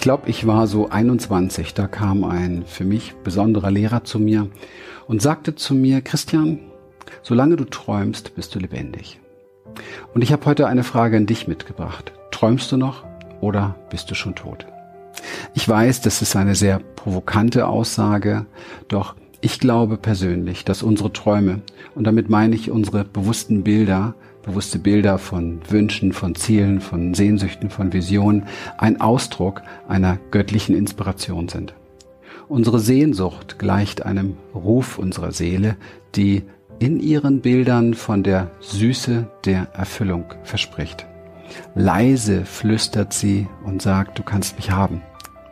Ich glaube, ich war so 21. Da kam ein für mich besonderer Lehrer zu mir und sagte zu mir, Christian, solange du träumst, bist du lebendig. Und ich habe heute eine Frage an dich mitgebracht. Träumst du noch oder bist du schon tot? Ich weiß, das ist eine sehr provokante Aussage, doch ich glaube persönlich, dass unsere Träume, und damit meine ich unsere bewussten Bilder, bewusste Bilder von Wünschen, von Zielen, von Sehnsüchten, von Visionen, ein Ausdruck einer göttlichen Inspiration sind. Unsere Sehnsucht gleicht einem Ruf unserer Seele, die in ihren Bildern von der Süße der Erfüllung verspricht. Leise flüstert sie und sagt, du kannst mich haben.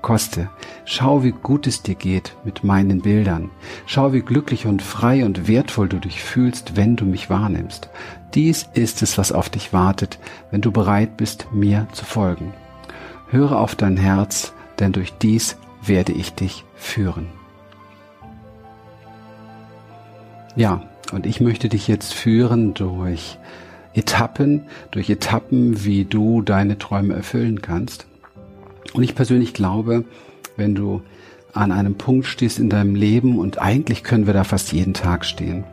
Koste, schau, wie gut es dir geht mit meinen Bildern. Schau, wie glücklich und frei und wertvoll du dich fühlst, wenn du mich wahrnimmst. Dies ist es, was auf dich wartet, wenn du bereit bist, mir zu folgen. Höre auf dein Herz, denn durch dies werde ich dich führen. Ja, und ich möchte dich jetzt führen durch Etappen, durch Etappen, wie du deine Träume erfüllen kannst. Und ich persönlich glaube, wenn du an einem Punkt stehst in deinem Leben und eigentlich können wir da fast jeden Tag stehen,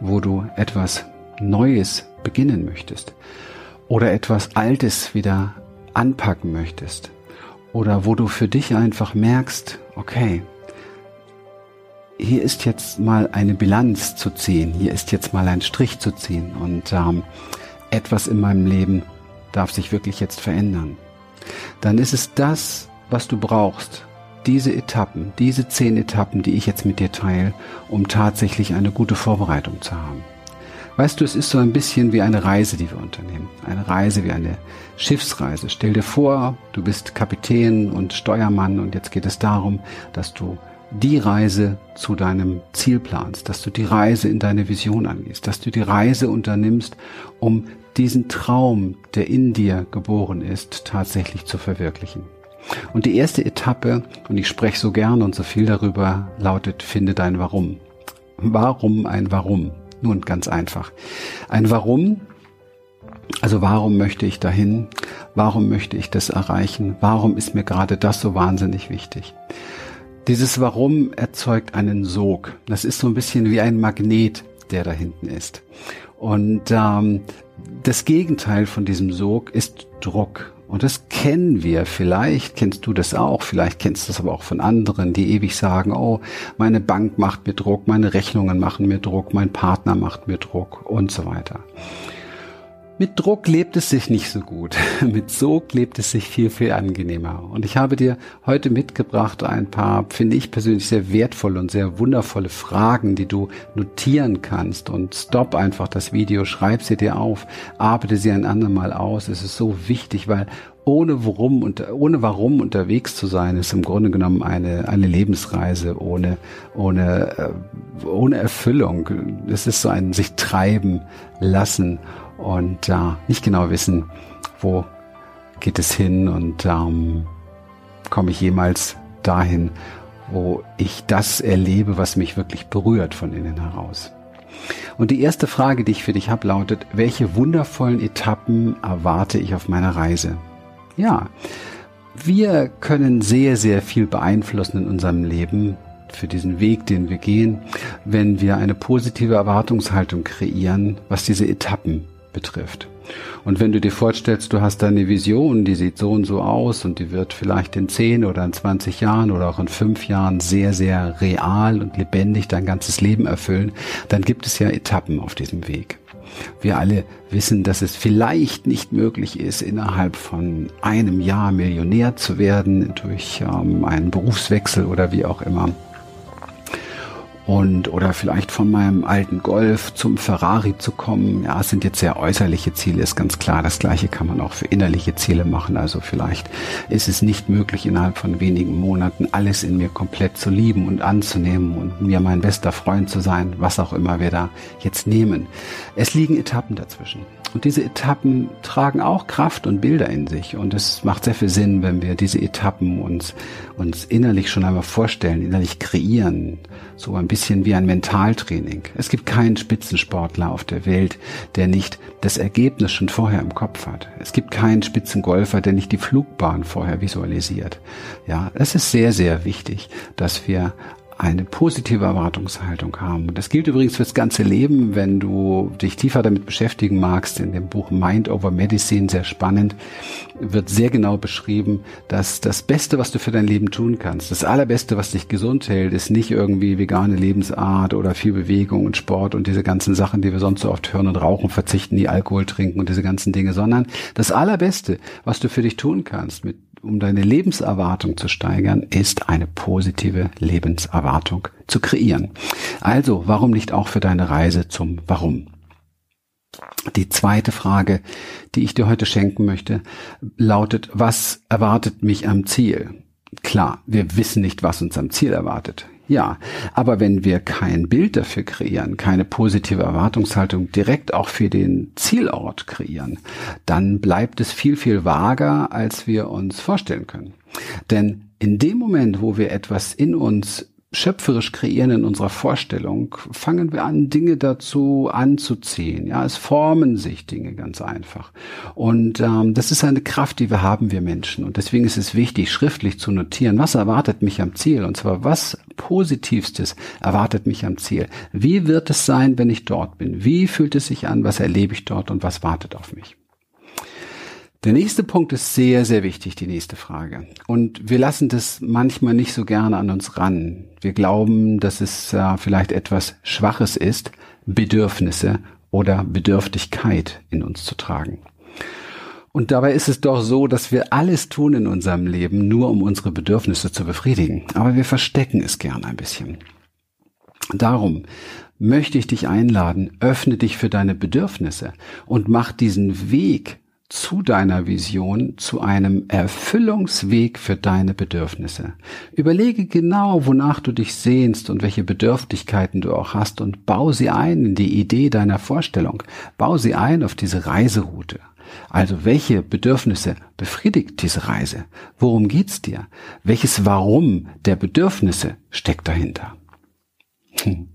wo du etwas Neues beginnen möchtest oder etwas Altes wieder anpacken möchtest oder wo du für dich einfach merkst, okay, hier ist jetzt mal eine Bilanz zu ziehen, hier ist jetzt mal ein Strich zu ziehen und ähm, etwas in meinem Leben darf sich wirklich jetzt verändern dann ist es das, was du brauchst, diese Etappen, diese zehn Etappen, die ich jetzt mit dir teile, um tatsächlich eine gute Vorbereitung zu haben. Weißt du, es ist so ein bisschen wie eine Reise, die wir unternehmen. Eine Reise wie eine Schiffsreise. Stell dir vor, du bist Kapitän und Steuermann und jetzt geht es darum, dass du die Reise zu deinem Ziel planst, dass du die Reise in deine Vision angehst, dass du die Reise unternimmst, um diesen Traum, der in dir geboren ist, tatsächlich zu verwirklichen. Und die erste Etappe, und ich spreche so gern und so viel darüber, lautet, finde dein Warum. Warum ein Warum? Nun, ganz einfach. Ein Warum, also warum möchte ich dahin? Warum möchte ich das erreichen? Warum ist mir gerade das so wahnsinnig wichtig? Dieses Warum erzeugt einen Sog. Das ist so ein bisschen wie ein Magnet, der da hinten ist. Und ähm, das Gegenteil von diesem Sog ist Druck. Und das kennen wir. Vielleicht kennst du das auch. Vielleicht kennst du das aber auch von anderen, die ewig sagen, oh, meine Bank macht mir Druck, meine Rechnungen machen mir Druck, mein Partner macht mir Druck und so weiter. Mit Druck lebt es sich nicht so gut. Mit Sog lebt es sich viel, viel angenehmer. Und ich habe dir heute mitgebracht ein paar, finde ich persönlich sehr wertvolle und sehr wundervolle Fragen, die du notieren kannst. Und stopp einfach das Video, schreib sie dir auf, arbeite sie ein andermal aus. Es ist so wichtig, weil ohne warum und ohne warum unterwegs zu sein, ist im Grunde genommen eine eine Lebensreise ohne ohne äh, ohne Erfüllung. Es ist so ein sich treiben lassen und äh, nicht genau wissen, wo geht es hin und ähm, komme ich jemals dahin, wo ich das erlebe, was mich wirklich berührt von innen heraus. Und die erste Frage, die ich für dich habe, lautet, welche wundervollen Etappen erwarte ich auf meiner Reise? Ja, wir können sehr, sehr viel beeinflussen in unserem Leben für diesen Weg, den wir gehen, wenn wir eine positive Erwartungshaltung kreieren, was diese Etappen betrifft. Und wenn du dir vorstellst, du hast deine Vision, die sieht so und so aus und die wird vielleicht in 10 oder in 20 Jahren oder auch in 5 Jahren sehr, sehr real und lebendig dein ganzes Leben erfüllen, dann gibt es ja Etappen auf diesem Weg. Wir alle wissen, dass es vielleicht nicht möglich ist, innerhalb von einem Jahr Millionär zu werden durch ähm, einen Berufswechsel oder wie auch immer und oder vielleicht von meinem alten Golf zum Ferrari zu kommen. Ja, es sind jetzt sehr äußerliche Ziele, ist ganz klar. Das gleiche kann man auch für innerliche Ziele machen. Also vielleicht ist es nicht möglich, innerhalb von wenigen Monaten alles in mir komplett zu lieben und anzunehmen und mir mein bester Freund zu sein, was auch immer wir da jetzt nehmen. Es liegen Etappen dazwischen. Und diese Etappen tragen auch Kraft und Bilder in sich. Und es macht sehr viel Sinn, wenn wir diese Etappen uns, uns innerlich schon einmal vorstellen, innerlich kreieren. So ein bisschen wie ein Mentaltraining. Es gibt keinen Spitzensportler auf der Welt, der nicht das Ergebnis schon vorher im Kopf hat. Es gibt keinen Spitzengolfer, der nicht die Flugbahn vorher visualisiert. Ja, es ist sehr, sehr wichtig, dass wir eine positive Erwartungshaltung haben. Das gilt übrigens fürs ganze Leben, wenn du dich tiefer damit beschäftigen magst. In dem Buch Mind Over Medicine, sehr spannend, wird sehr genau beschrieben, dass das Beste, was du für dein Leben tun kannst, das Allerbeste, was dich gesund hält, ist nicht irgendwie vegane Lebensart oder viel Bewegung und Sport und diese ganzen Sachen, die wir sonst so oft hören und rauchen, verzichten, nie Alkohol trinken und diese ganzen Dinge, sondern das Allerbeste, was du für dich tun kannst, mit um deine Lebenserwartung zu steigern, ist eine positive Lebenserwartung zu kreieren. Also, warum nicht auch für deine Reise zum Warum? Die zweite Frage, die ich dir heute schenken möchte, lautet, was erwartet mich am Ziel? Klar, wir wissen nicht, was uns am Ziel erwartet. Ja, aber wenn wir kein Bild dafür kreieren, keine positive Erwartungshaltung direkt auch für den Zielort kreieren, dann bleibt es viel, viel vager, als wir uns vorstellen können. Denn in dem Moment, wo wir etwas in uns schöpferisch kreieren in unserer Vorstellung, fangen wir an, Dinge dazu anzuziehen. Ja, es formen sich Dinge ganz einfach. Und ähm, das ist eine Kraft, die wir haben, wir Menschen. Und deswegen ist es wichtig, schriftlich zu notieren, was erwartet mich am Ziel? Und zwar, was Positivstes erwartet mich am Ziel? Wie wird es sein, wenn ich dort bin? Wie fühlt es sich an? Was erlebe ich dort und was wartet auf mich? Der nächste Punkt ist sehr, sehr wichtig, die nächste Frage. Und wir lassen das manchmal nicht so gerne an uns ran. Wir glauben, dass es äh, vielleicht etwas Schwaches ist, Bedürfnisse oder Bedürftigkeit in uns zu tragen. Und dabei ist es doch so, dass wir alles tun in unserem Leben, nur um unsere Bedürfnisse zu befriedigen. Aber wir verstecken es gern ein bisschen. Darum möchte ich dich einladen, öffne dich für deine Bedürfnisse und mach diesen Weg zu deiner Vision, zu einem Erfüllungsweg für deine Bedürfnisse. Überlege genau, wonach du dich sehnst und welche Bedürftigkeiten du auch hast und bau sie ein in die Idee deiner Vorstellung. Bau sie ein auf diese Reiseroute. Also welche Bedürfnisse befriedigt diese Reise? Worum geht's dir? Welches Warum der Bedürfnisse steckt dahinter? Hm.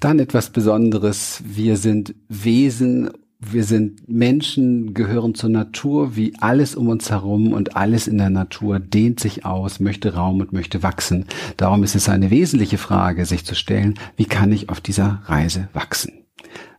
Dann etwas Besonderes. Wir sind Wesen wir sind Menschen, gehören zur Natur, wie alles um uns herum und alles in der Natur dehnt sich aus, möchte Raum und möchte wachsen. Darum ist es eine wesentliche Frage, sich zu stellen, wie kann ich auf dieser Reise wachsen?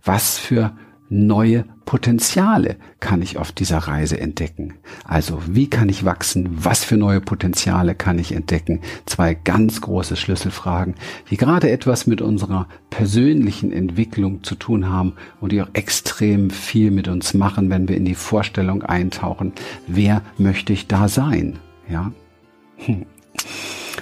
Was für neue Potenziale kann ich auf dieser Reise entdecken? Also wie kann ich wachsen? Was für neue Potenziale kann ich entdecken? Zwei ganz große Schlüsselfragen, die gerade etwas mit unserer persönlichen Entwicklung zu tun haben und die auch extrem viel mit uns machen, wenn wir in die Vorstellung eintauchen. Wer möchte ich da sein? Ja? Hm.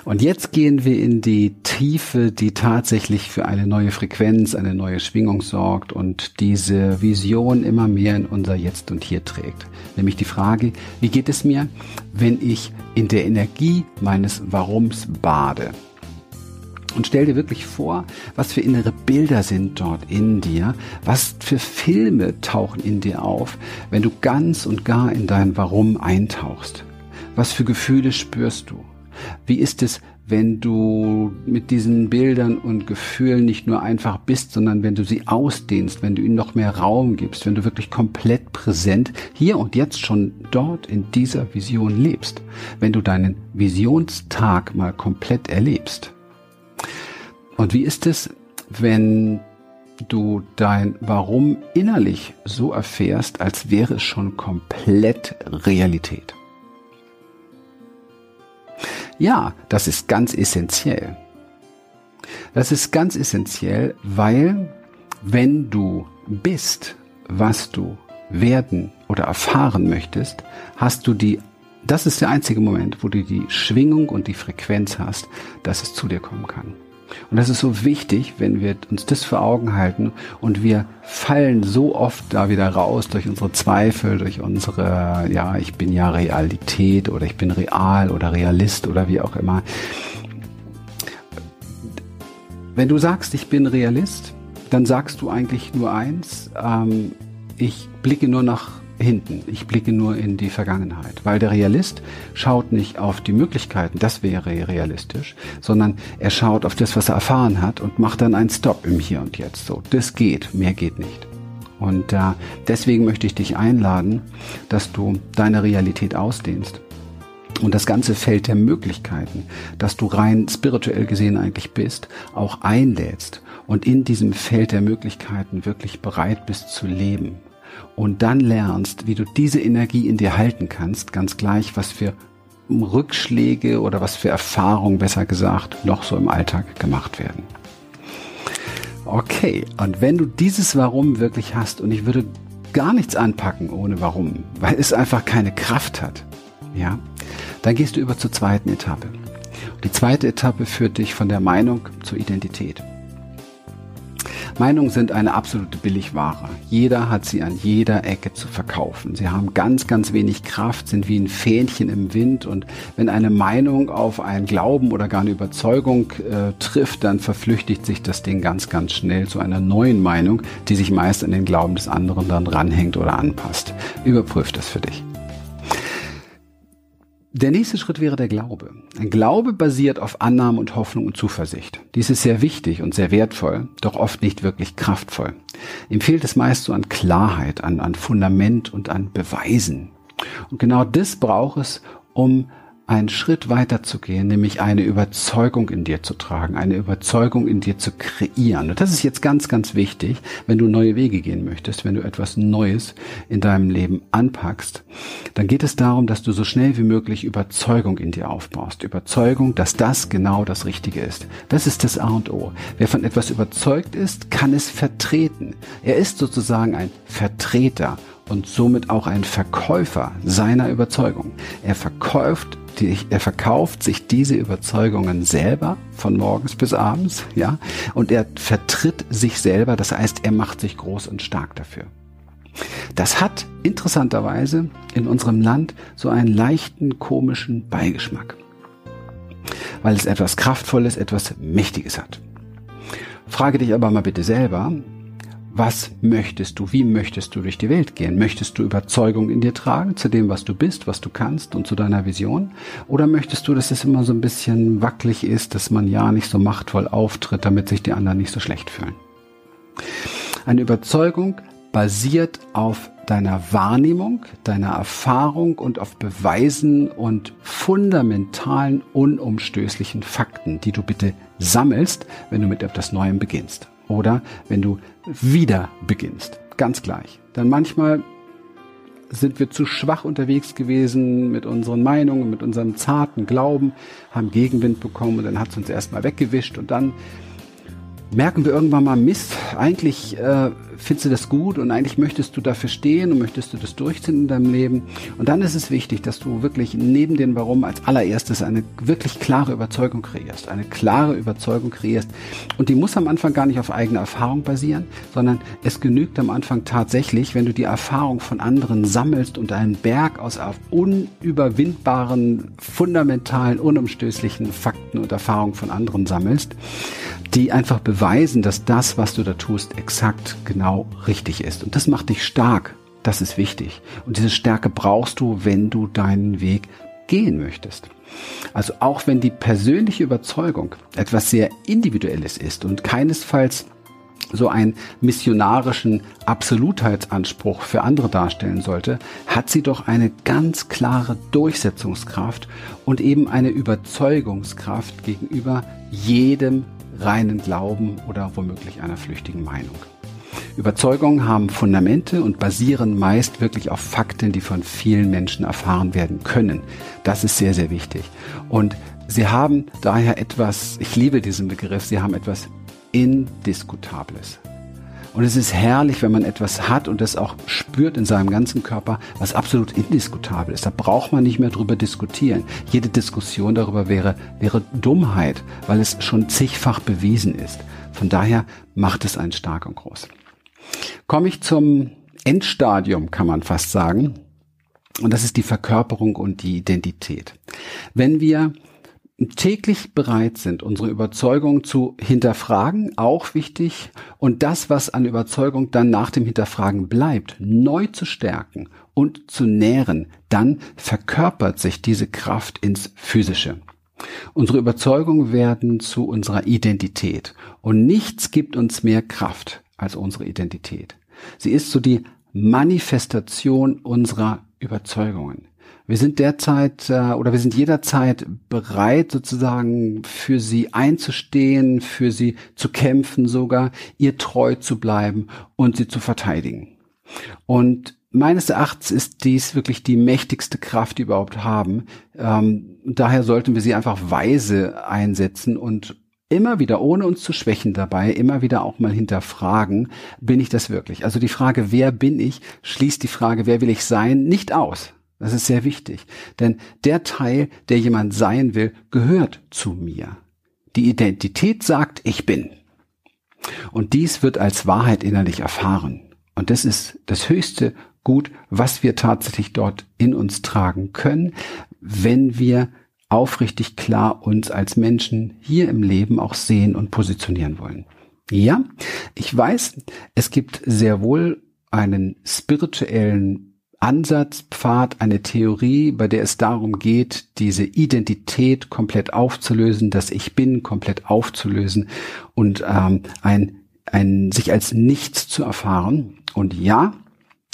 Und jetzt gehen wir in die Tiefe, die tatsächlich für eine neue Frequenz, eine neue Schwingung sorgt und diese Vision immer mehr in unser Jetzt und Hier trägt. Nämlich die Frage, wie geht es mir, wenn ich in der Energie meines Warums bade? Und stell dir wirklich vor, was für innere Bilder sind dort in dir, was für Filme tauchen in dir auf, wenn du ganz und gar in dein Warum eintauchst. Was für Gefühle spürst du? Wie ist es, wenn du mit diesen Bildern und Gefühlen nicht nur einfach bist, sondern wenn du sie ausdehnst, wenn du ihnen noch mehr Raum gibst, wenn du wirklich komplett präsent hier und jetzt schon dort in dieser Vision lebst, wenn du deinen Visionstag mal komplett erlebst. Und wie ist es, wenn du dein Warum innerlich so erfährst, als wäre es schon komplett Realität? Ja, das ist ganz essentiell. Das ist ganz essentiell, weil wenn du bist, was du werden oder erfahren möchtest, hast du die, das ist der einzige Moment, wo du die Schwingung und die Frequenz hast, dass es zu dir kommen kann. Und das ist so wichtig, wenn wir uns das vor Augen halten und wir fallen so oft da wieder raus durch unsere Zweifel, durch unsere, ja, ich bin ja Realität oder ich bin real oder Realist oder wie auch immer. Wenn du sagst, ich bin Realist, dann sagst du eigentlich nur eins, ähm, ich blicke nur nach hinten. Ich blicke nur in die Vergangenheit, weil der Realist schaut nicht auf die Möglichkeiten, das wäre realistisch, sondern er schaut auf das, was er erfahren hat und macht dann einen Stop im Hier und Jetzt. So, das geht, mehr geht nicht. Und äh, deswegen möchte ich dich einladen, dass du deine Realität ausdehnst und das ganze Feld der Möglichkeiten, das du rein spirituell gesehen eigentlich bist, auch einlädst und in diesem Feld der Möglichkeiten wirklich bereit bist zu leben und dann lernst, wie du diese Energie in dir halten kannst, ganz gleich, was für Rückschläge oder was für Erfahrungen, besser gesagt, noch so im Alltag gemacht werden. Okay, und wenn du dieses Warum wirklich hast, und ich würde gar nichts anpacken ohne Warum, weil es einfach keine Kraft hat, ja, dann gehst du über zur zweiten Etappe. Die zweite Etappe führt dich von der Meinung zur Identität. Meinungen sind eine absolute Billigware. Jeder hat sie an jeder Ecke zu verkaufen. Sie haben ganz, ganz wenig Kraft, sind wie ein Fähnchen im Wind und wenn eine Meinung auf einen Glauben oder gar eine Überzeugung äh, trifft, dann verflüchtigt sich das Ding ganz, ganz schnell zu einer neuen Meinung, die sich meist an den Glauben des anderen dann ranhängt oder anpasst. Überprüf das für dich. Der nächste Schritt wäre der Glaube. Ein Glaube basiert auf Annahme und Hoffnung und Zuversicht. Dies ist sehr wichtig und sehr wertvoll, doch oft nicht wirklich kraftvoll. Ihm fehlt es meist so an Klarheit, an, an Fundament und an Beweisen. Und genau das braucht es, um einen Schritt weiter zu gehen, nämlich eine Überzeugung in dir zu tragen, eine Überzeugung in dir zu kreieren. Und das ist jetzt ganz, ganz wichtig, wenn du neue Wege gehen möchtest, wenn du etwas Neues in deinem Leben anpackst, dann geht es darum, dass du so schnell wie möglich Überzeugung in dir aufbaust. Überzeugung, dass das genau das Richtige ist. Das ist das A und O. Wer von etwas überzeugt ist, kann es vertreten. Er ist sozusagen ein Vertreter und somit auch ein Verkäufer seiner Überzeugung. Er verkauft er verkauft sich diese Überzeugungen selber von morgens bis abends, ja, und er vertritt sich selber, das heißt, er macht sich groß und stark dafür. Das hat interessanterweise in unserem Land so einen leichten komischen Beigeschmack, weil es etwas Kraftvolles, etwas Mächtiges hat. Frage dich aber mal bitte selber, was möchtest du? Wie möchtest du durch die Welt gehen? Möchtest du Überzeugung in dir tragen zu dem, was du bist, was du kannst und zu deiner Vision? Oder möchtest du, dass es immer so ein bisschen wackelig ist, dass man ja nicht so machtvoll auftritt, damit sich die anderen nicht so schlecht fühlen? Eine Überzeugung basiert auf deiner Wahrnehmung, deiner Erfahrung und auf Beweisen und fundamentalen, unumstößlichen Fakten, die du bitte sammelst, wenn du mit etwas Neuem beginnst oder wenn du wieder beginnst. Ganz gleich. Dann manchmal sind wir zu schwach unterwegs gewesen mit unseren Meinungen, mit unserem zarten Glauben, haben Gegenwind bekommen und dann hat es uns erstmal weggewischt und dann merken wir irgendwann mal Mist, eigentlich äh, findest du das gut und eigentlich möchtest du dafür stehen und möchtest du das durchziehen in deinem Leben. Und dann ist es wichtig, dass du wirklich neben dem Warum als allererstes eine wirklich klare Überzeugung kreierst, eine klare Überzeugung kreierst. Und die muss am Anfang gar nicht auf eigene Erfahrung basieren, sondern es genügt am Anfang tatsächlich, wenn du die Erfahrung von anderen sammelst und einen Berg aus unüberwindbaren, fundamentalen, unumstößlichen Fakten und Erfahrungen von anderen sammelst, die einfach beweisen, dass das, was du da tust, exakt genau richtig ist. Und das macht dich stark. Das ist wichtig. Und diese Stärke brauchst du, wenn du deinen Weg gehen möchtest. Also auch wenn die persönliche Überzeugung etwas sehr Individuelles ist und keinesfalls so einen missionarischen Absolutheitsanspruch für andere darstellen sollte, hat sie doch eine ganz klare Durchsetzungskraft und eben eine Überzeugungskraft gegenüber jedem reinen Glauben oder womöglich einer flüchtigen Meinung. Überzeugungen haben Fundamente und basieren meist wirklich auf Fakten, die von vielen Menschen erfahren werden können. Das ist sehr, sehr wichtig. Und sie haben daher etwas, ich liebe diesen Begriff, sie haben etwas Indiskutables. Und es ist herrlich, wenn man etwas hat und das auch spürt in seinem ganzen Körper, was absolut indiskutabel ist. Da braucht man nicht mehr drüber diskutieren. Jede Diskussion darüber wäre, wäre Dummheit, weil es schon zigfach bewiesen ist. Von daher macht es einen stark und groß. Komme ich zum Endstadium, kann man fast sagen. Und das ist die Verkörperung und die Identität. Wenn wir täglich bereit sind, unsere Überzeugung zu hinterfragen, auch wichtig, und das, was an Überzeugung dann nach dem Hinterfragen bleibt, neu zu stärken und zu nähren, dann verkörpert sich diese Kraft ins Physische. Unsere Überzeugungen werden zu unserer Identität und nichts gibt uns mehr Kraft als unsere Identität. Sie ist so die Manifestation unserer Überzeugungen. Wir sind derzeit äh, oder wir sind jederzeit bereit, sozusagen für sie einzustehen, für sie zu kämpfen, sogar ihr treu zu bleiben und sie zu verteidigen. Und meines Erachtens ist dies wirklich die mächtigste Kraft, die wir überhaupt haben. Ähm, daher sollten wir sie einfach weise einsetzen und immer wieder, ohne uns zu schwächen dabei, immer wieder auch mal hinterfragen, bin ich das wirklich? Also die Frage, wer bin ich, schließt die Frage, wer will ich sein, nicht aus. Das ist sehr wichtig. Denn der Teil, der jemand sein will, gehört zu mir. Die Identität sagt, ich bin. Und dies wird als Wahrheit innerlich erfahren. Und das ist das höchste Gut, was wir tatsächlich dort in uns tragen können, wenn wir aufrichtig klar uns als Menschen hier im Leben auch sehen und positionieren wollen. Ja, ich weiß, es gibt sehr wohl einen spirituellen Ansatz, Pfad, eine Theorie, bei der es darum geht, diese Identität komplett aufzulösen, das Ich Bin komplett aufzulösen und ähm, ein, ein sich als nichts zu erfahren. Und ja,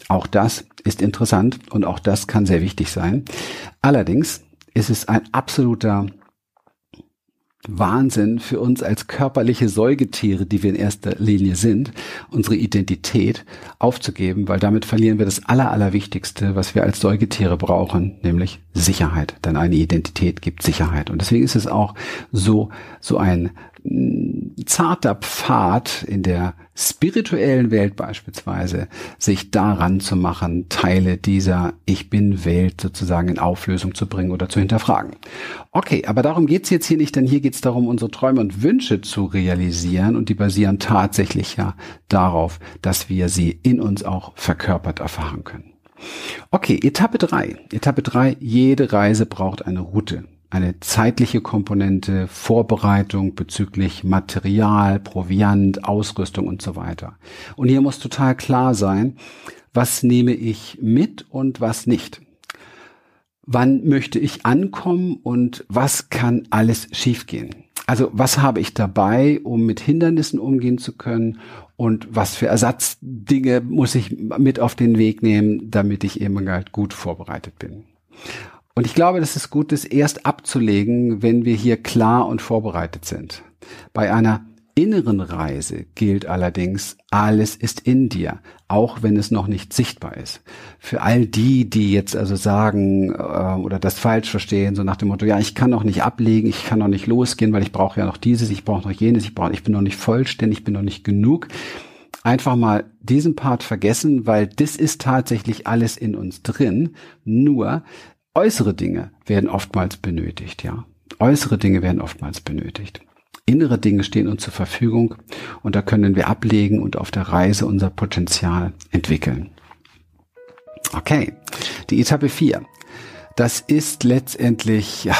auch das ist interessant und auch das kann sehr wichtig sein. Allerdings ist es ein absoluter Wahnsinn für uns als körperliche Säugetiere, die wir in erster Linie sind, unsere Identität aufzugeben, weil damit verlieren wir das Aller, Allerwichtigste, was wir als Säugetiere brauchen, nämlich Sicherheit. Denn eine Identität gibt Sicherheit. Und deswegen ist es auch so, so ein zarter Pfad in der spirituellen Welt beispielsweise, sich daran zu machen, Teile dieser Ich bin Welt sozusagen in Auflösung zu bringen oder zu hinterfragen. Okay, aber darum geht's jetzt hier nicht, denn hier geht's darum, unsere Träume und Wünsche zu realisieren und die basieren tatsächlich ja darauf, dass wir sie in uns auch verkörpert erfahren können. Okay, Etappe drei. Etappe drei: jede Reise braucht eine Route eine zeitliche Komponente, Vorbereitung bezüglich Material, Proviant, Ausrüstung und so weiter. Und hier muss total klar sein, was nehme ich mit und was nicht. Wann möchte ich ankommen und was kann alles schiefgehen? Also was habe ich dabei, um mit Hindernissen umgehen zu können und was für Ersatzdinge muss ich mit auf den Weg nehmen, damit ich eben halt gut vorbereitet bin. Und ich glaube, dass es gut ist, erst abzulegen, wenn wir hier klar und vorbereitet sind. Bei einer inneren Reise gilt allerdings, alles ist in dir, auch wenn es noch nicht sichtbar ist. Für all die, die jetzt also sagen äh, oder das falsch verstehen, so nach dem Motto, ja, ich kann noch nicht ablegen, ich kann noch nicht losgehen, weil ich brauche ja noch dieses, ich brauche noch jenes, ich brauche, ich bin noch nicht vollständig, ich bin noch nicht genug. Einfach mal diesen Part vergessen, weil das ist tatsächlich alles in uns drin. Nur Äußere Dinge werden oftmals benötigt, ja. Äußere Dinge werden oftmals benötigt. Innere Dinge stehen uns zur Verfügung und da können wir ablegen und auf der Reise unser Potenzial entwickeln. Okay, die Etappe 4. Das ist letztendlich ja,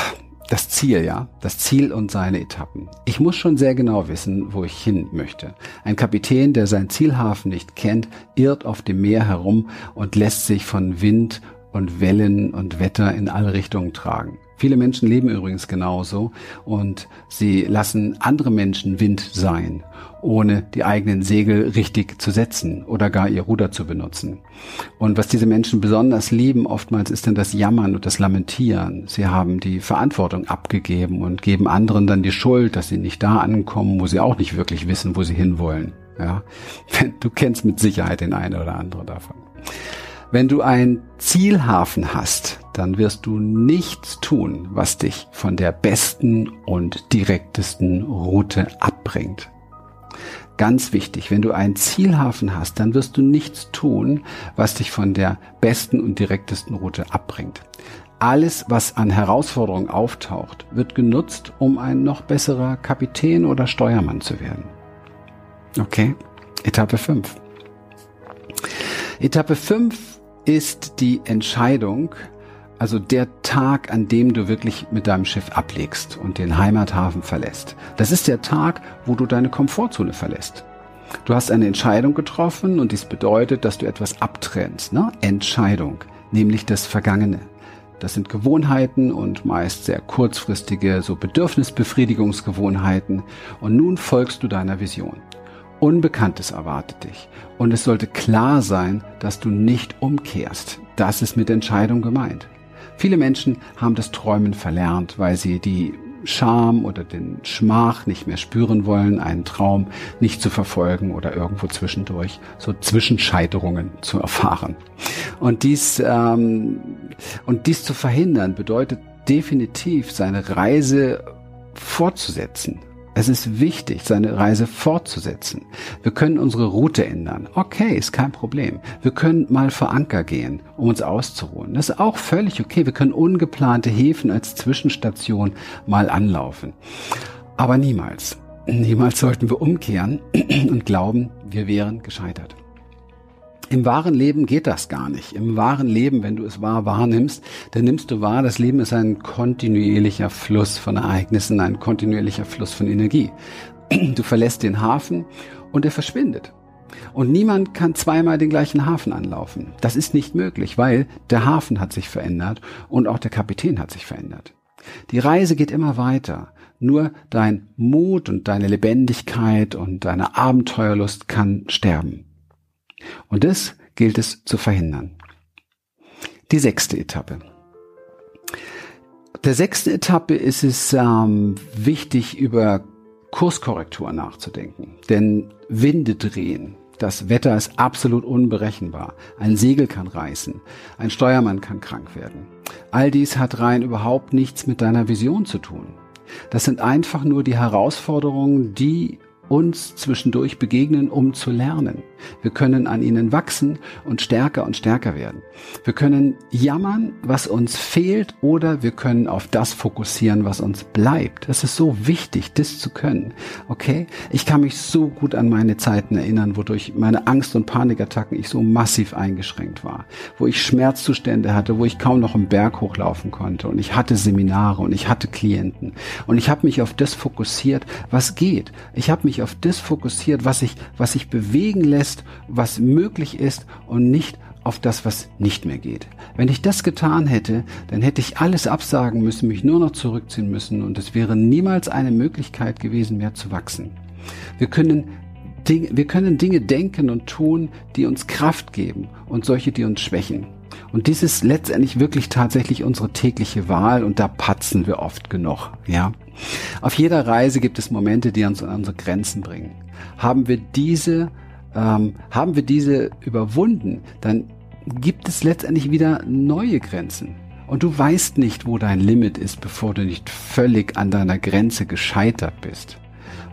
das Ziel, ja, das Ziel und seine Etappen. Ich muss schon sehr genau wissen, wo ich hin möchte. Ein Kapitän, der seinen Zielhafen nicht kennt, irrt auf dem Meer herum und lässt sich von Wind und Wellen und Wetter in alle Richtungen tragen. Viele Menschen leben übrigens genauso und sie lassen andere Menschen Wind sein, ohne die eigenen Segel richtig zu setzen oder gar ihr Ruder zu benutzen. Und was diese Menschen besonders lieben oftmals ist dann das Jammern und das Lamentieren. Sie haben die Verantwortung abgegeben und geben anderen dann die Schuld, dass sie nicht da ankommen, wo sie auch nicht wirklich wissen, wo sie hinwollen. Ja, du kennst mit Sicherheit den einen oder anderen davon. Wenn du einen Zielhafen hast, dann wirst du nichts tun, was dich von der besten und direktesten Route abbringt. Ganz wichtig, wenn du einen Zielhafen hast, dann wirst du nichts tun, was dich von der besten und direktesten Route abbringt. Alles, was an Herausforderungen auftaucht, wird genutzt, um ein noch besserer Kapitän oder Steuermann zu werden. Okay, Etappe 5. Etappe 5 ist die Entscheidung, Also der Tag, an dem du wirklich mit deinem Schiff ablegst und den Heimathafen verlässt. Das ist der Tag, wo du deine Komfortzone verlässt. Du hast eine Entscheidung getroffen und dies bedeutet, dass du etwas abtrennst. Ne? Entscheidung, nämlich das Vergangene. Das sind Gewohnheiten und meist sehr kurzfristige, so Bedürfnisbefriedigungsgewohnheiten. Und nun folgst du deiner Vision. Unbekanntes erwartet dich. Und es sollte klar sein, dass du nicht umkehrst. Das ist mit Entscheidung gemeint. Viele Menschen haben das Träumen verlernt, weil sie die Scham oder den Schmach nicht mehr spüren wollen, einen Traum nicht zu verfolgen oder irgendwo zwischendurch so Zwischenscheiterungen zu erfahren. Und dies ähm, und dies zu verhindern bedeutet definitiv seine Reise fortzusetzen es ist wichtig, seine Reise fortzusetzen. Wir können unsere Route ändern. Okay, ist kein Problem. Wir können mal vor Anker gehen, um uns auszuruhen. Das ist auch völlig okay. Wir können ungeplante Häfen als Zwischenstation mal anlaufen. Aber niemals, niemals sollten wir umkehren und glauben, wir wären gescheitert. Im wahren Leben geht das gar nicht. Im wahren Leben, wenn du es wahr wahrnimmst, dann nimmst du wahr, das Leben ist ein kontinuierlicher Fluss von Ereignissen, ein kontinuierlicher Fluss von Energie. Du verlässt den Hafen und er verschwindet. Und niemand kann zweimal den gleichen Hafen anlaufen. Das ist nicht möglich, weil der Hafen hat sich verändert und auch der Kapitän hat sich verändert. Die Reise geht immer weiter. Nur dein Mut und deine Lebendigkeit und deine Abenteuerlust kann sterben. Und das gilt es zu verhindern. Die sechste Etappe. Der sechsten Etappe ist es ähm, wichtig, über Kurskorrektur nachzudenken. Denn Winde drehen. Das Wetter ist absolut unberechenbar. Ein Segel kann reißen. Ein Steuermann kann krank werden. All dies hat rein überhaupt nichts mit deiner Vision zu tun. Das sind einfach nur die Herausforderungen, die uns zwischendurch begegnen, um zu lernen. Wir können an ihnen wachsen und stärker und stärker werden. Wir können jammern, was uns fehlt, oder wir können auf das fokussieren, was uns bleibt. Das ist so wichtig, das zu können. Okay? Ich kann mich so gut an meine Zeiten erinnern, wodurch meine Angst- und Panikattacken ich so massiv eingeschränkt war, wo ich Schmerzzustände hatte, wo ich kaum noch im Berg hochlaufen konnte und ich hatte Seminare und ich hatte Klienten und ich habe mich auf das fokussiert, was geht. Ich habe mich auf das fokussiert, was sich was sich bewegen lässt ist, was möglich ist und nicht auf das, was nicht mehr geht. Wenn ich das getan hätte, dann hätte ich alles absagen müssen, mich nur noch zurückziehen müssen und es wäre niemals eine Möglichkeit gewesen, mehr zu wachsen. Wir können Dinge, wir können Dinge denken und tun, die uns Kraft geben und solche, die uns schwächen. Und dies ist letztendlich wirklich tatsächlich unsere tägliche Wahl und da patzen wir oft genug, ja. Auf jeder Reise gibt es Momente, die uns an unsere Grenzen bringen. Haben wir diese ähm, haben wir diese überwunden, dann gibt es letztendlich wieder neue Grenzen. Und du weißt nicht, wo dein Limit ist, bevor du nicht völlig an deiner Grenze gescheitert bist.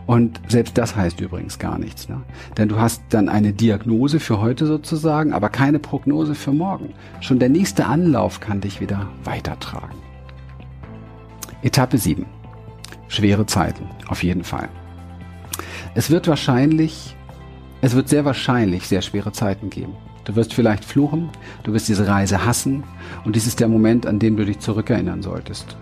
Und selbst das heißt übrigens gar nichts. Ne? Denn du hast dann eine Diagnose für heute sozusagen, aber keine Prognose für morgen. Schon der nächste Anlauf kann dich wieder weitertragen. Etappe 7. Schwere Zeiten, auf jeden Fall. Es wird wahrscheinlich es wird sehr wahrscheinlich sehr schwere Zeiten geben. Du wirst vielleicht fluchen, du wirst diese Reise hassen und dies ist der Moment, an dem du dich zurückerinnern solltest.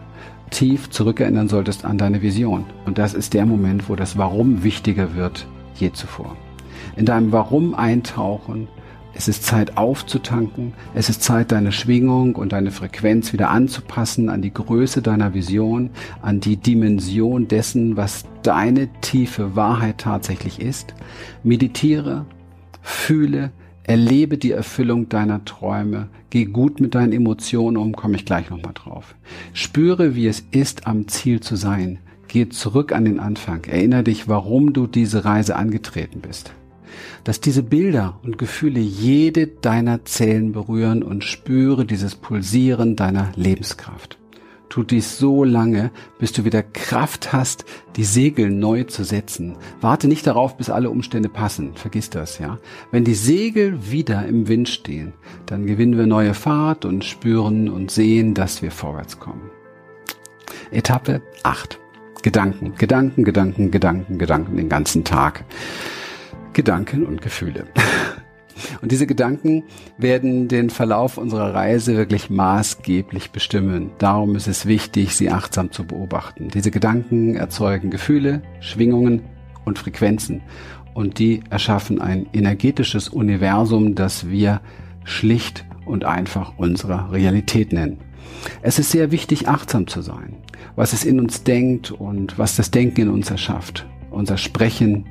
Tief zurückerinnern solltest an deine Vision. Und das ist der Moment, wo das Warum wichtiger wird je zuvor. In deinem Warum eintauchen, es ist Zeit aufzutanken. Es ist Zeit, deine Schwingung und deine Frequenz wieder anzupassen an die Größe deiner Vision, an die Dimension dessen, was deine tiefe Wahrheit tatsächlich ist. Meditiere, fühle, erlebe die Erfüllung deiner Träume. Geh gut mit deinen Emotionen um, komme ich gleich nochmal drauf. Spüre, wie es ist, am Ziel zu sein. Geh zurück an den Anfang. Erinnere dich, warum du diese Reise angetreten bist dass diese Bilder und Gefühle jede deiner Zellen berühren und spüre dieses Pulsieren deiner Lebenskraft. Tu dies so lange, bis du wieder Kraft hast, die Segel neu zu setzen. Warte nicht darauf, bis alle Umstände passen. Vergiss das, ja. Wenn die Segel wieder im Wind stehen, dann gewinnen wir neue Fahrt und spüren und sehen, dass wir vorwärts kommen. Etappe 8. Gedanken, Gedanken, Gedanken, Gedanken, Gedanken den ganzen Tag. Gedanken und Gefühle. Und diese Gedanken werden den Verlauf unserer Reise wirklich maßgeblich bestimmen. Darum ist es wichtig, sie achtsam zu beobachten. Diese Gedanken erzeugen Gefühle, Schwingungen und Frequenzen. Und die erschaffen ein energetisches Universum, das wir schlicht und einfach unsere Realität nennen. Es ist sehr wichtig, achtsam zu sein, was es in uns denkt und was das Denken in uns erschafft. Unser Sprechen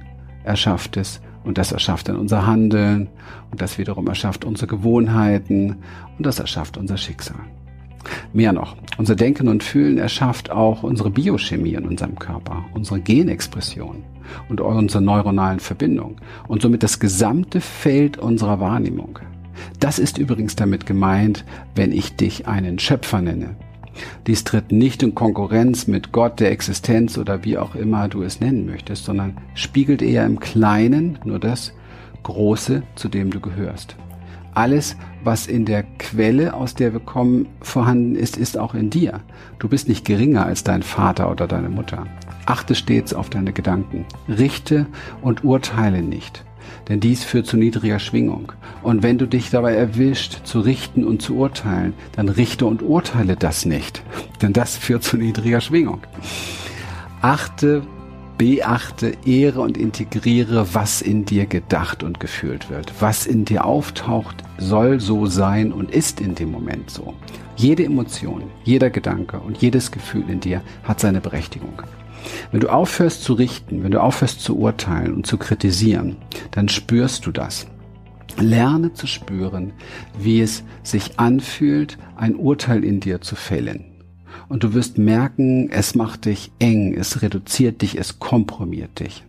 erschafft es und das erschafft dann unser Handeln und das wiederum erschafft unsere Gewohnheiten und das erschafft unser Schicksal. Mehr noch, unser Denken und Fühlen erschafft auch unsere Biochemie in unserem Körper, unsere Genexpression und unsere neuronalen Verbindungen und somit das gesamte Feld unserer Wahrnehmung. Das ist übrigens damit gemeint, wenn ich dich einen Schöpfer nenne. Dies tritt nicht in Konkurrenz mit Gott der Existenz oder wie auch immer du es nennen möchtest, sondern spiegelt eher im Kleinen nur das Große, zu dem du gehörst. Alles, was in der Quelle, aus der wir kommen, vorhanden ist, ist auch in dir. Du bist nicht geringer als dein Vater oder deine Mutter. Achte stets auf deine Gedanken. Richte und urteile nicht denn dies führt zu niedriger Schwingung. Und wenn du dich dabei erwischt, zu richten und zu urteilen, dann richte und urteile das nicht, denn das führt zu niedriger Schwingung. Achte, beachte, ehre und integriere, was in dir gedacht und gefühlt wird. Was in dir auftaucht, soll so sein und ist in dem Moment so. Jede Emotion, jeder Gedanke und jedes Gefühl in dir hat seine Berechtigung. Wenn du aufhörst zu richten, wenn du aufhörst zu urteilen und zu kritisieren, dann spürst du das. Lerne zu spüren, wie es sich anfühlt, ein Urteil in dir zu fällen. Und du wirst merken, es macht dich eng, es reduziert dich, es kompromiert dich.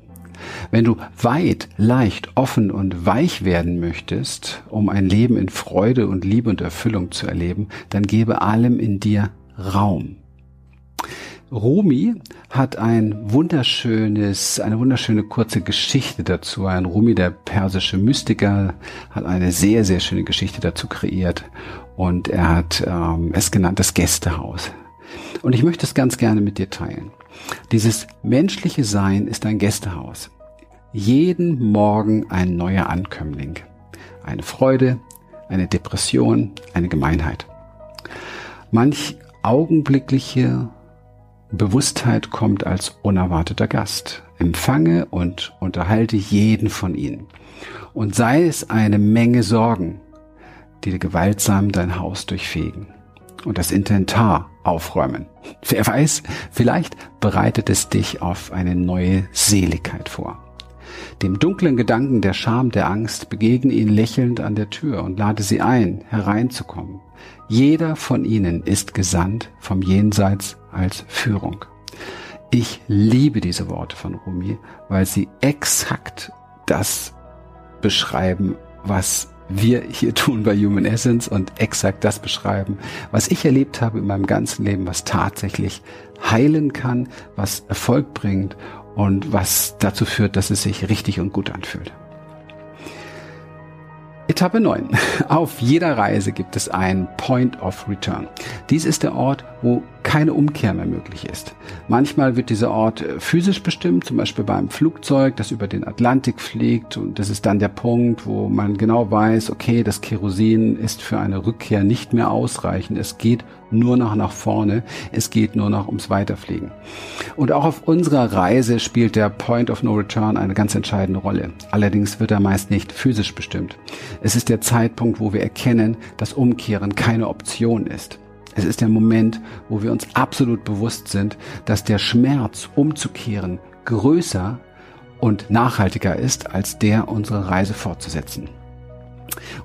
Wenn du weit, leicht, offen und weich werden möchtest, um ein Leben in Freude und Liebe und Erfüllung zu erleben, dann gebe allem in dir Raum. Rumi hat ein wunderschönes, eine wunderschöne kurze Geschichte dazu. Ein Rumi, der persische Mystiker, hat eine sehr, sehr schöne Geschichte dazu kreiert. Und er hat ähm, es genannt das Gästehaus. Und ich möchte es ganz gerne mit dir teilen. Dieses menschliche Sein ist ein Gästehaus. Jeden Morgen ein neuer Ankömmling. Eine Freude, eine Depression, eine Gemeinheit. Manch augenblickliche Bewusstheit kommt als unerwarteter Gast. Empfange und unterhalte jeden von ihnen. Und sei es eine Menge Sorgen, die gewaltsam dein Haus durchfegen und das Intentar aufräumen. Wer weiß, vielleicht bereitet es dich auf eine neue Seligkeit vor. Dem dunklen Gedanken der Scham, der Angst begegne ihn lächelnd an der Tür und lade sie ein, hereinzukommen. Jeder von ihnen ist gesandt vom Jenseits als Führung. Ich liebe diese Worte von Rumi, weil sie exakt das beschreiben, was wir hier tun bei Human Essence und exakt das beschreiben, was ich erlebt habe in meinem ganzen Leben, was tatsächlich heilen kann, was Erfolg bringt und was dazu führt, dass es sich richtig und gut anfühlt. Etappe 9. Auf jeder Reise gibt es einen Point of Return. Dies ist der Ort, wo keine Umkehr mehr möglich ist. Manchmal wird dieser Ort äh, physisch bestimmt, zum Beispiel beim Flugzeug, das über den Atlantik fliegt und das ist dann der Punkt, wo man genau weiß, okay, das Kerosin ist für eine Rückkehr nicht mehr ausreichend. Es geht nur noch nach vorne. Es geht nur noch ums Weiterfliegen. Und auch auf unserer Reise spielt der Point of No Return eine ganz entscheidende Rolle. Allerdings wird er meist nicht physisch bestimmt. Es ist der Zeitpunkt, wo wir erkennen, dass Umkehren keine Option ist. Es ist der Moment, wo wir uns absolut bewusst sind, dass der Schmerz umzukehren größer und nachhaltiger ist, als der unsere Reise fortzusetzen.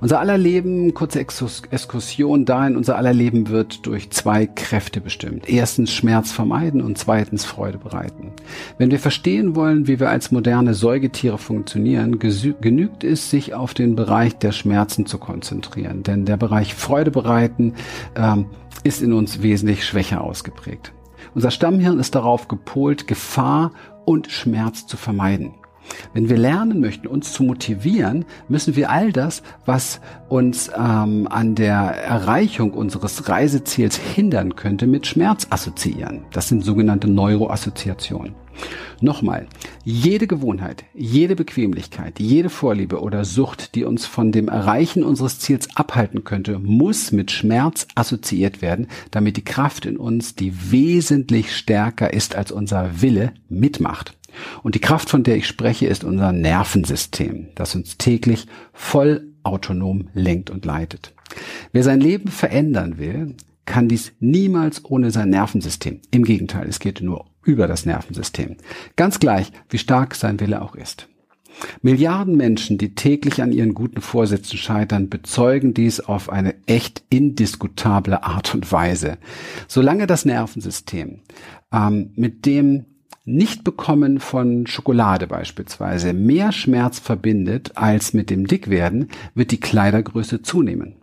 Unser aller Leben, kurze Exkursion dahin, unser aller Leben wird durch zwei Kräfte bestimmt. Erstens Schmerz vermeiden und zweitens Freude bereiten. Wenn wir verstehen wollen, wie wir als moderne Säugetiere funktionieren, genügt es, sich auf den Bereich der Schmerzen zu konzentrieren. Denn der Bereich Freude bereiten ähm, ist in uns wesentlich schwächer ausgeprägt. Unser Stammhirn ist darauf gepolt, Gefahr und Schmerz zu vermeiden. Wenn wir lernen möchten, uns zu motivieren, müssen wir all das, was uns ähm, an der Erreichung unseres Reiseziels hindern könnte, mit Schmerz assoziieren. Das sind sogenannte Neuroassoziationen. Nochmal, jede Gewohnheit, jede Bequemlichkeit, jede Vorliebe oder Sucht, die uns von dem Erreichen unseres Ziels abhalten könnte, muss mit Schmerz assoziiert werden, damit die Kraft in uns, die wesentlich stärker ist als unser Wille, mitmacht. Und die Kraft, von der ich spreche, ist unser Nervensystem, das uns täglich voll autonom lenkt und leitet. Wer sein Leben verändern will, kann dies niemals ohne sein Nervensystem. Im Gegenteil, es geht nur über das Nervensystem. Ganz gleich, wie stark sein Wille auch ist. Milliarden Menschen, die täglich an ihren guten Vorsätzen scheitern, bezeugen dies auf eine echt indiskutable Art und Weise. Solange das Nervensystem ähm, mit dem Nichtbekommen von Schokolade beispielsweise mehr Schmerz verbindet als mit dem Dickwerden, wird die Kleidergröße zunehmen.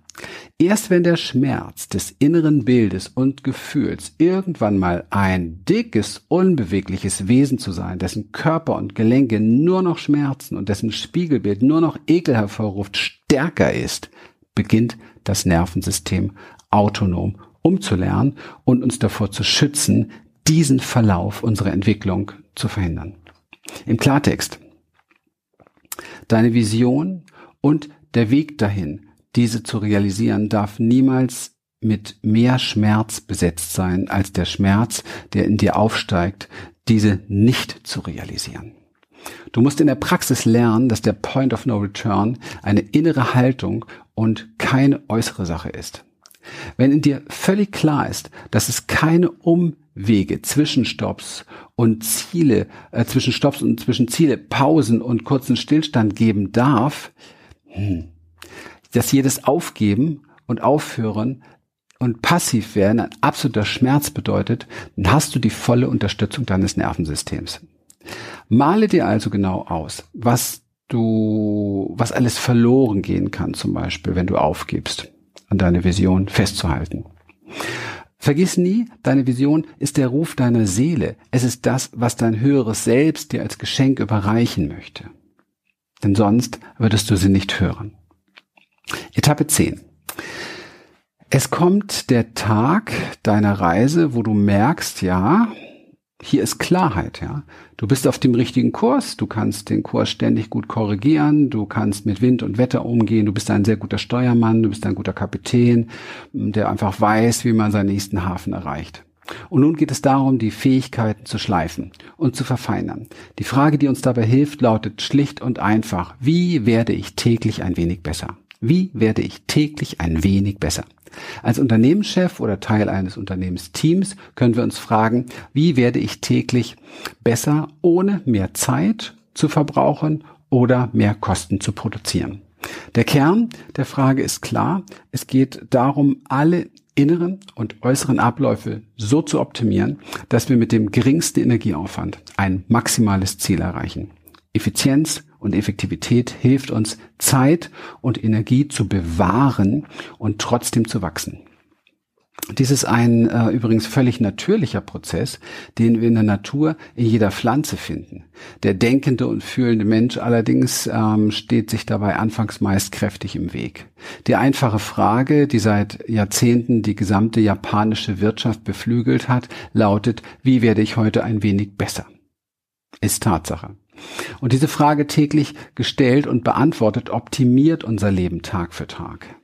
Erst wenn der Schmerz des inneren Bildes und Gefühls irgendwann mal ein dickes, unbewegliches Wesen zu sein, dessen Körper und Gelenke nur noch schmerzen und dessen Spiegelbild nur noch Ekel hervorruft, stärker ist, beginnt das Nervensystem autonom umzulernen und uns davor zu schützen, diesen Verlauf unserer Entwicklung zu verhindern. Im Klartext. Deine Vision und der Weg dahin diese zu realisieren, darf niemals mit mehr Schmerz besetzt sein als der Schmerz, der in dir aufsteigt, diese nicht zu realisieren. Du musst in der Praxis lernen, dass der Point of No Return eine innere Haltung und keine äußere Sache ist. Wenn in dir völlig klar ist, dass es keine Umwege, Zwischenstopps und Ziele, äh, zwischen Stops und zwischen Ziele, Pausen und kurzen Stillstand geben darf, hm, dass jedes Aufgeben und Aufhören und passiv werden ein absoluter Schmerz bedeutet, dann hast du die volle Unterstützung deines Nervensystems. Male dir also genau aus, was du, was alles verloren gehen kann, zum Beispiel, wenn du aufgibst, an deine Vision festzuhalten. Vergiss nie, deine Vision ist der Ruf deiner Seele. Es ist das, was dein höheres Selbst dir als Geschenk überreichen möchte. Denn sonst würdest du sie nicht hören. Etappe 10. Es kommt der Tag deiner Reise, wo du merkst, ja, hier ist Klarheit, ja. Du bist auf dem richtigen Kurs, du kannst den Kurs ständig gut korrigieren, du kannst mit Wind und Wetter umgehen, du bist ein sehr guter Steuermann, du bist ein guter Kapitän, der einfach weiß, wie man seinen nächsten Hafen erreicht. Und nun geht es darum, die Fähigkeiten zu schleifen und zu verfeinern. Die Frage, die uns dabei hilft, lautet schlicht und einfach, wie werde ich täglich ein wenig besser? Wie werde ich täglich ein wenig besser? Als Unternehmenschef oder Teil eines Unternehmensteams können wir uns fragen, wie werde ich täglich besser, ohne mehr Zeit zu verbrauchen oder mehr Kosten zu produzieren? Der Kern der Frage ist klar. Es geht darum, alle inneren und äußeren Abläufe so zu optimieren, dass wir mit dem geringsten Energieaufwand ein maximales Ziel erreichen. Effizienz und Effektivität hilft uns, Zeit und Energie zu bewahren und trotzdem zu wachsen. Dies ist ein äh, übrigens völlig natürlicher Prozess, den wir in der Natur in jeder Pflanze finden. Der denkende und fühlende Mensch allerdings ähm, steht sich dabei anfangs meist kräftig im Weg. Die einfache Frage, die seit Jahrzehnten die gesamte japanische Wirtschaft beflügelt hat, lautet, wie werde ich heute ein wenig besser? Ist Tatsache. Und diese Frage täglich gestellt und beantwortet optimiert unser Leben Tag für Tag.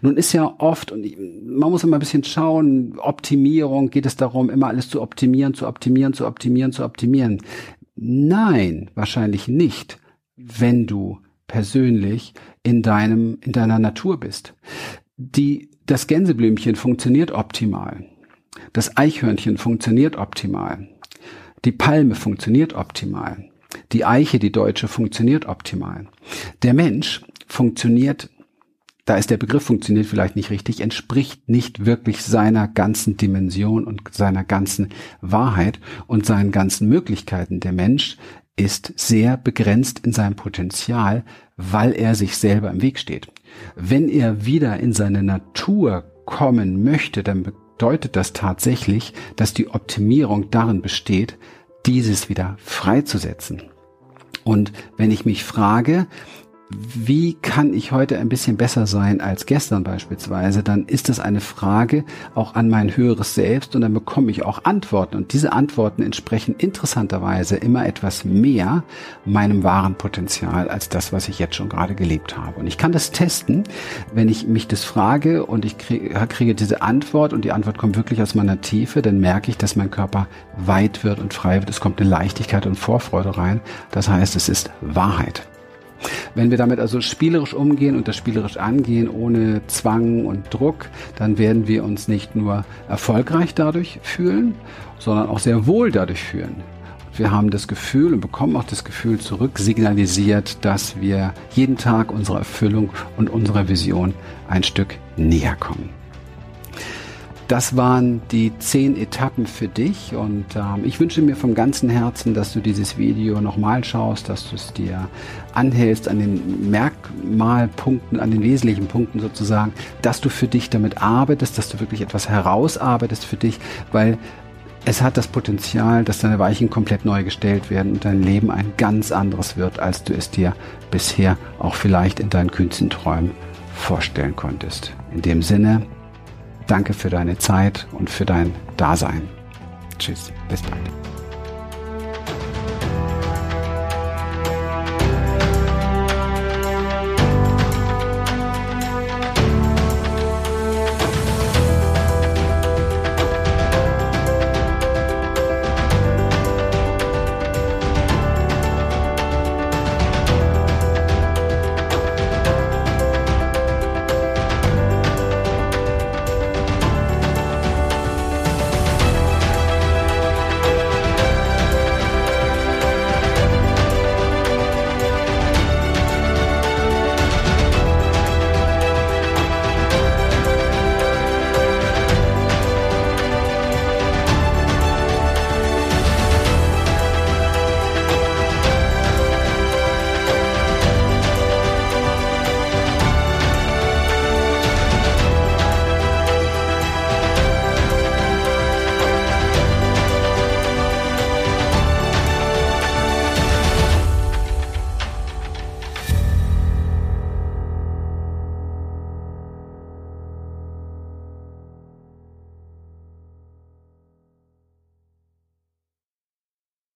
Nun ist ja oft, und man muss immer ein bisschen schauen, Optimierung, geht es darum, immer alles zu optimieren, zu optimieren, zu optimieren, zu optimieren. Nein, wahrscheinlich nicht, wenn du persönlich in deinem, in deiner Natur bist. Die, das Gänseblümchen funktioniert optimal. Das Eichhörnchen funktioniert optimal. Die Palme funktioniert optimal. Die Eiche, die deutsche, funktioniert optimal. Der Mensch funktioniert, da ist der Begriff funktioniert vielleicht nicht richtig, entspricht nicht wirklich seiner ganzen Dimension und seiner ganzen Wahrheit und seinen ganzen Möglichkeiten. Der Mensch ist sehr begrenzt in seinem Potenzial, weil er sich selber im Weg steht. Wenn er wieder in seine Natur kommen möchte, dann bedeutet das tatsächlich, dass die Optimierung darin besteht, dieses wieder freizusetzen. Und wenn ich mich frage, wie kann ich heute ein bisschen besser sein als gestern beispielsweise, dann ist das eine Frage auch an mein höheres Selbst und dann bekomme ich auch Antworten. Und diese Antworten entsprechen interessanterweise immer etwas mehr meinem wahren Potenzial als das, was ich jetzt schon gerade gelebt habe. Und ich kann das testen, wenn ich mich das frage und ich kriege, diese Antwort und die Antwort kommt wirklich aus meiner Tiefe, dann merke ich, dass mein Körper weit wird und frei wird. Es kommt eine Leichtigkeit und Vorfreude rein. Das heißt, es ist Wahrheit. Wenn wir damit also spielerisch umgehen und das spielerisch angehen, ohne Zwang und Druck, dann werden wir uns nicht nur erfolgreich dadurch fühlen, sondern auch sehr wohl dadurch fühlen. Wir haben das Gefühl und bekommen auch das Gefühl zurück signalisiert, dass wir jeden Tag unserer Erfüllung und unserer Vision ein Stück näher kommen. Das waren die zehn Etappen für dich und ähm, ich wünsche mir vom ganzen Herzen, dass du dieses Video nochmal schaust, dass du es dir anhältst an den Merkmalpunkten, an den wesentlichen Punkten sozusagen, dass du für dich damit arbeitest, dass du wirklich etwas herausarbeitest für dich, weil es hat das Potenzial, dass deine Weichen komplett neu gestellt werden und dein Leben ein ganz anderes wird, als du es dir bisher auch vielleicht in deinen kühnsten Träumen vorstellen konntest. In dem Sinne, Danke für deine Zeit und für dein Dasein. Tschüss, bis bald.